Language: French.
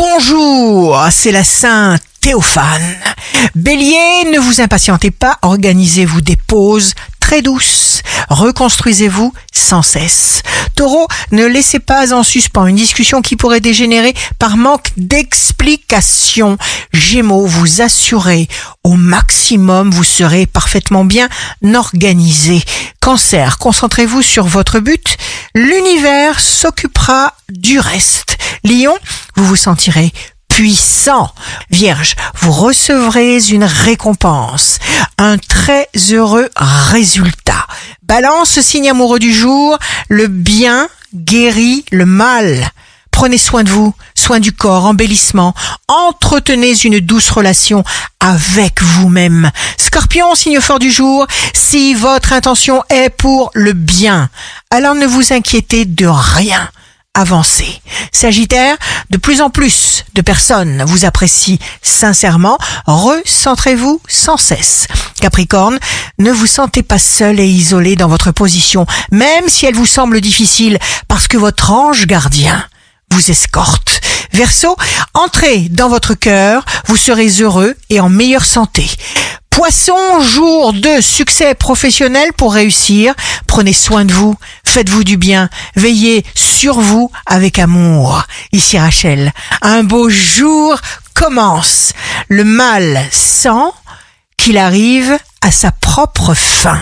Bonjour, c'est la Sainte Théophane. Bélier, ne vous impatientez pas, organisez-vous des pauses très douces, reconstruisez-vous sans cesse. Taureau, ne laissez pas en suspens une discussion qui pourrait dégénérer par manque d'explication. Gémeaux, vous assurez au maximum, vous serez parfaitement bien organisé. Cancer, concentrez-vous sur votre but, l'univers s'occupera du reste. Lion, vous vous sentirez puissant. Vierge, vous recevrez une récompense, un très heureux résultat. Balance, signe amoureux du jour, le bien guérit le mal. Prenez soin de vous, soin du corps, embellissement. Entretenez une douce relation avec vous-même. Scorpion, signe fort du jour, si votre intention est pour le bien, alors ne vous inquiétez de rien avancer. Sagittaire, de plus en plus de personnes vous apprécient sincèrement. Recentrez-vous sans cesse. Capricorne, ne vous sentez pas seul et isolé dans votre position, même si elle vous semble difficile, parce que votre ange gardien vous escorte. Verseau, entrez dans votre cœur, vous serez heureux et en meilleure santé. Poisson, jour de succès professionnel pour réussir. Prenez soin de vous, faites-vous du bien, veillez sur vous avec amour. Ici Rachel, un beau jour commence. Le mal sent qu'il arrive à sa propre fin.